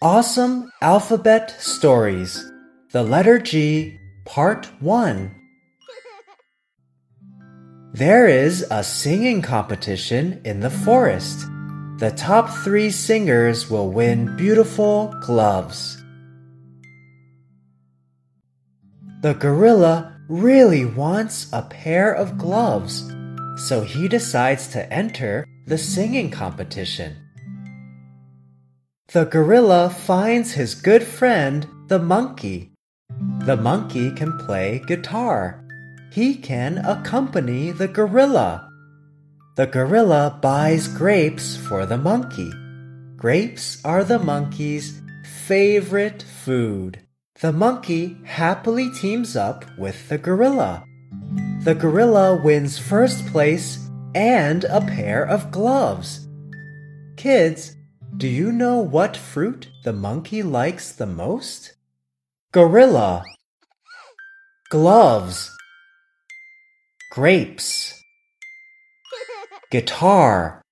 Awesome Alphabet Stories The Letter G, Part 1. There is a singing competition in the forest. The top three singers will win beautiful gloves. The gorilla really wants a pair of gloves, so he decides to enter the singing competition. The gorilla finds his good friend, the monkey. The monkey can play guitar. He can accompany the gorilla. The gorilla buys grapes for the monkey. Grapes are the monkey's favorite food. The monkey happily teams up with the gorilla. The gorilla wins first place and a pair of gloves. Kids, do you know what fruit the monkey likes the most? Gorilla. Gloves. Grapes. Guitar.